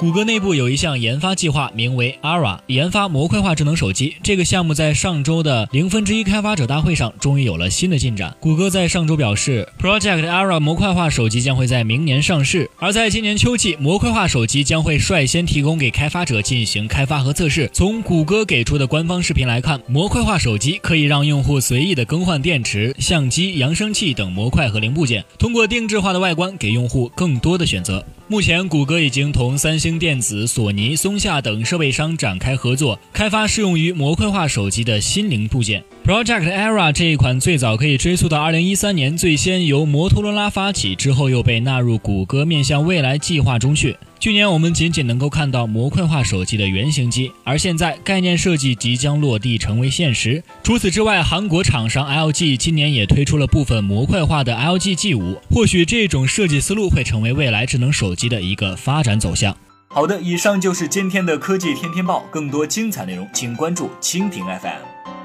谷歌内部有一项研发计划，名为 ARA，研发模块化智能手机。这个项目在上周的零分之一开发者大会上终于有了新的进展。谷歌在上周表示，Project ARA 模块化手机将会在明年上市。而在今年秋季，模块化手机将会率先提供给开发者进行开发和测试。从谷歌给出的官方视频来看，模块化手机可以让用户随意的更换电池、相机、扬声器等模块和零部件，通过定制化的外观给用户更多的选择。目前，谷歌已经同三星电子、索尼、松下等设备商展开合作，开发适用于模块化手机的新零部件。Project Era 这一款最早可以追溯到2013年，最先由摩托罗拉发起，之后又被纳入谷歌面向未来计划中去。去年我们仅仅能够看到模块化手机的原型机，而现在概念设计即将落地成为现实。除此之外，韩国厂商 LG 今年也推出了部分模块化的 LG G5，或许这种设计思路会成为未来智能手机的一个发展走向。好的，以上就是今天的科技天天报，更多精彩内容请关注蜻蜓 FM。